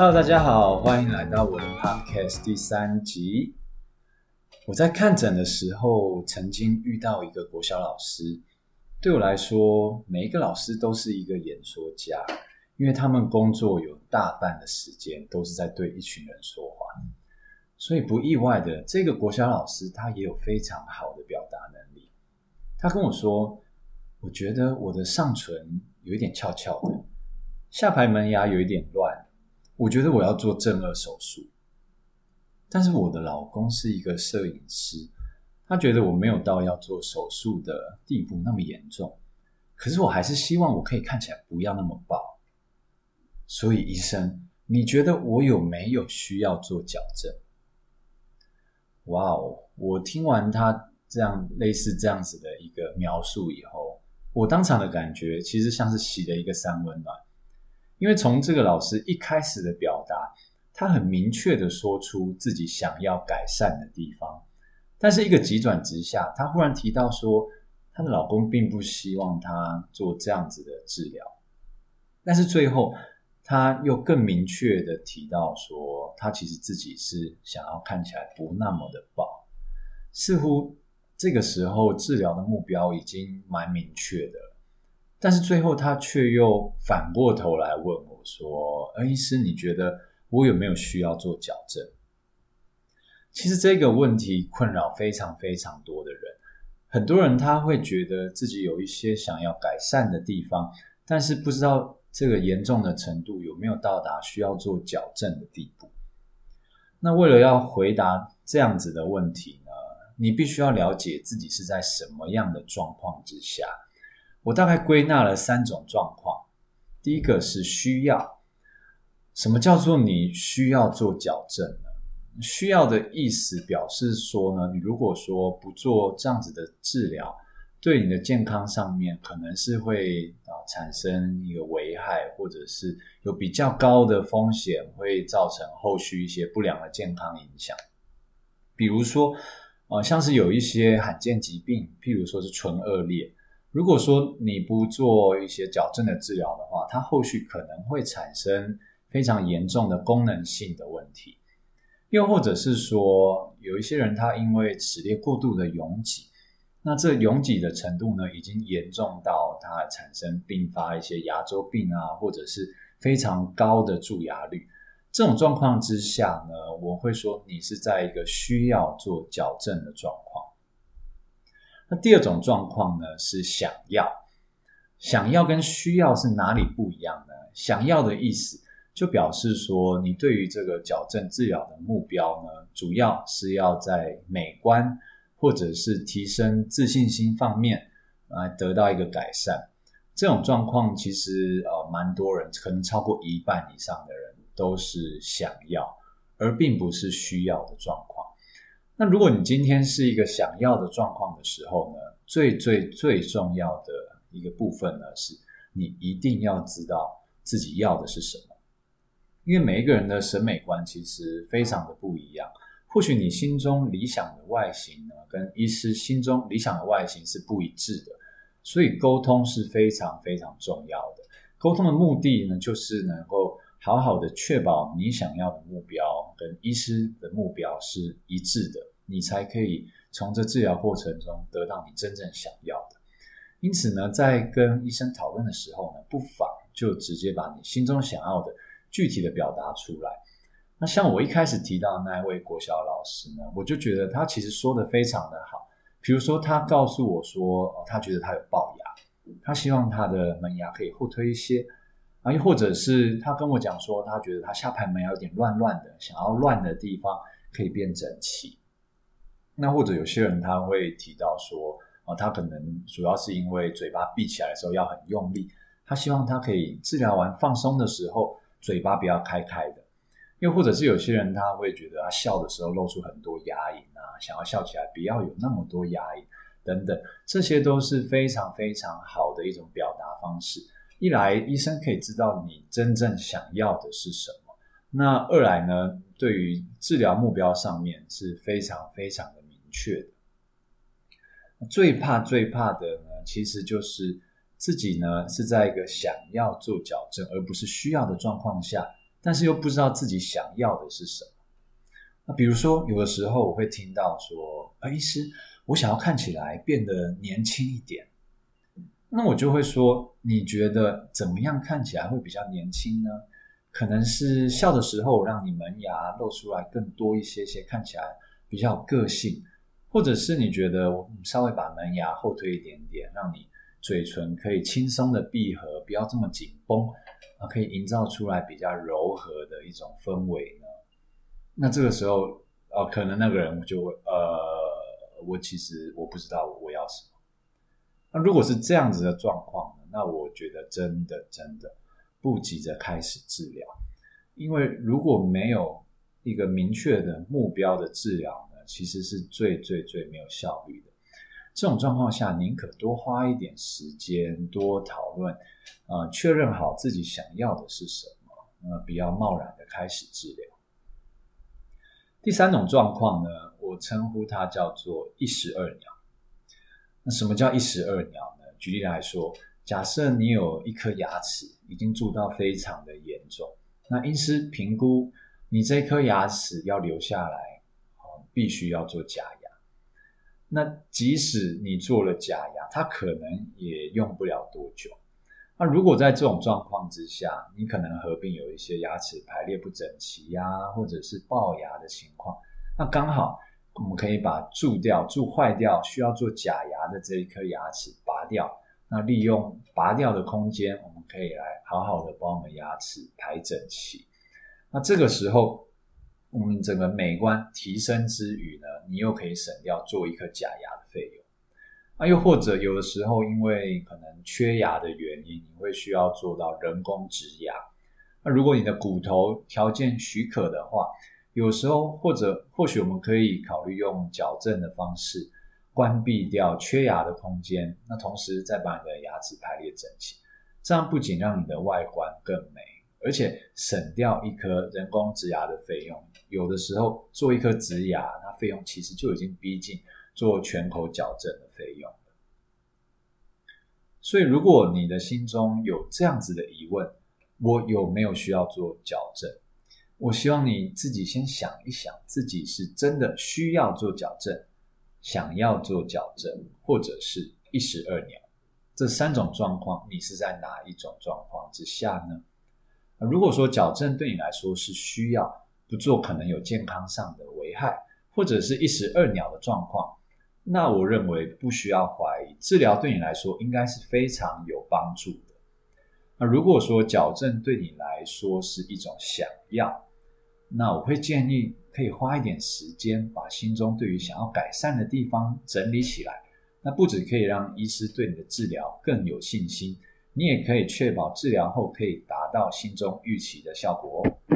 Hello，大家好，欢迎来到我的 Podcast 第三集。我在看诊的时候，曾经遇到一个国小老师。对我来说，每一个老师都是一个演说家，因为他们工作有大半的时间都是在对一群人说话，所以不意外的，这个国小老师他也有非常好的表达能力。他跟我说，我觉得我的上唇有一点翘翘的，下排门牙有一点乱，我觉得我要做正顎手术。但是我的老公是一个摄影师，他觉得我没有到要做手术的地步那么严重，可是我还是希望我可以看起来不要那么爆。所以医生，你觉得我有没有需要做矫正？哇哦！我听完他这样类似这样子的一个描述以后，我当场的感觉其实像是洗了一个三温暖，因为从这个老师一开始的表达。他很明确的说出自己想要改善的地方，但是一个急转直下，她忽然提到说，她的老公并不希望她做这样子的治疗，但是最后她又更明确的提到说，她其实自己是想要看起来不那么的爆，似乎这个时候治疗的目标已经蛮明确的，但是最后他却又反过头来问我说，恩医师，你觉得？我有没有需要做矫正？其实这个问题困扰非常非常多的人，很多人他会觉得自己有一些想要改善的地方，但是不知道这个严重的程度有没有到达需要做矫正的地步。那为了要回答这样子的问题呢，你必须要了解自己是在什么样的状况之下。我大概归纳了三种状况，第一个是需要。什么叫做你需要做矫正呢？需要的意思表示说呢，你如果说不做这样子的治疗，对你的健康上面可能是会啊产生一个危害，或者是有比较高的风险，会造成后续一些不良的健康影响。比如说，呃，像是有一些罕见疾病，譬如说是唇顎裂，如果说你不做一些矫正的治疗的话，它后续可能会产生。非常严重的功能性的问题，又或者是说，有一些人他因为齿列过度的拥挤，那这拥挤的程度呢，已经严重到它产生并发一些牙周病啊，或者是非常高的蛀牙率。这种状况之下呢，我会说你是在一个需要做矫正的状况。那第二种状况呢，是想要，想要跟需要是哪里不一样呢？想要的意思。就表示说，你对于这个矫正治疗的目标呢，主要是要在美观或者是提升自信心方面来得到一个改善。这种状况其实呃，蛮多人，可能超过一半以上的人都是想要，而并不是需要的状况。那如果你今天是一个想要的状况的时候呢，最最最重要的一个部分呢，是你一定要知道自己要的是什么。因为每一个人的审美观其实非常的不一样，或许你心中理想的外形呢，跟医师心中理想的外形是不一致的，所以沟通是非常非常重要的。沟通的目的呢，就是能够好好的确保你想要的目标跟医师的目标是一致的，你才可以从这治疗过程中得到你真正想要的。因此呢，在跟医生讨论的时候呢，不妨就直接把你心中想要的。具体的表达出来。那像我一开始提到那一位国小老师呢，我就觉得他其实说的非常的好。比如说，他告诉我说，他觉得他有龅牙，他希望他的门牙可以后推一些啊，又或者是他跟我讲说，他觉得他下排门牙有点乱乱的，想要乱的地方可以变整齐。那或者有些人他会提到说，啊，他可能主要是因为嘴巴闭起来的时候要很用力，他希望他可以治疗完放松的时候。嘴巴不要开开的，又或者是有些人他会觉得他笑的时候露出很多牙龈啊，想要笑起来不要有那么多牙龈等等，这些都是非常非常好的一种表达方式。一来医生可以知道你真正想要的是什么，那二来呢，对于治疗目标上面是非常非常的确的。最怕最怕的呢，其实就是。自己呢是在一个想要做矫正而不是需要的状况下，但是又不知道自己想要的是什么。那比如说，有的时候我会听到说：“啊，医师，我想要看起来变得年轻一点。”那我就会说：“你觉得怎么样看起来会比较年轻呢？可能是笑的时候让你门牙露出来更多一些些，看起来比较有个性，或者是你觉得稍微把门牙后推一点点，让你嘴唇可以轻松的闭合，不要这么紧绷，啊，可以营造出来比较柔和的一种氛围呢？那这个时候，呃，可能那个人就会，呃，我其实我不知道我要什么。那如果是这样子的状况呢，那我觉得真的真的不急着开始治疗，因为如果没有一个明确的目标的治疗，其实是最最最没有效率的。这种状况下，宁可多花一点时间，多讨论，呃，确认好自己想要的是什么，呃，不要贸然的开始治疗。第三种状况呢，我称呼它叫做一石二鸟。那什么叫一石二鸟呢？举例来说，假设你有一颗牙齿已经蛀到非常的严重，那医师评估你这颗牙齿要留下来，必须要做假牙。那即使你做了假牙，它可能也用不了多久。那如果在这种状况之下，你可能合并有一些牙齿排列不整齐呀，或者是龅牙的情况，那刚好我们可以把蛀掉、蛀坏掉、需要做假牙的这一颗牙齿拔掉。那利用拔掉的空间，我们可以来好好的帮我们牙齿排整齐。那这个时候，我们整个美观提升之余呢，你又可以省掉做一颗假牙的费用。那又或者有的时候，因为可能缺牙的原因，你会需要做到人工植牙。那如果你的骨头条件许可的话，有时候或者或许我们可以考虑用矫正的方式关闭掉缺牙的空间，那同时再把你的牙齿排列整齐，这样不仅让你的外观更美。而且省掉一颗人工植牙的费用，有的时候做一颗植牙，那费用其实就已经逼近做全口矫正的费用了。所以，如果你的心中有这样子的疑问，我有没有需要做矫正？我希望你自己先想一想，自己是真的需要做矫正，想要做矫正，或者是一石二鸟，这三种状况，你是在哪一种状况之下呢？如果说矫正对你来说是需要，不做可能有健康上的危害，或者是一石二鸟的状况，那我认为不需要怀疑，治疗对你来说应该是非常有帮助的。那如果说矫正对你来说是一种想要，那我会建议可以花一点时间，把心中对于想要改善的地方整理起来。那不止可以让医师对你的治疗更有信心。你也可以确保治疗后可以达到心中预期的效果哦。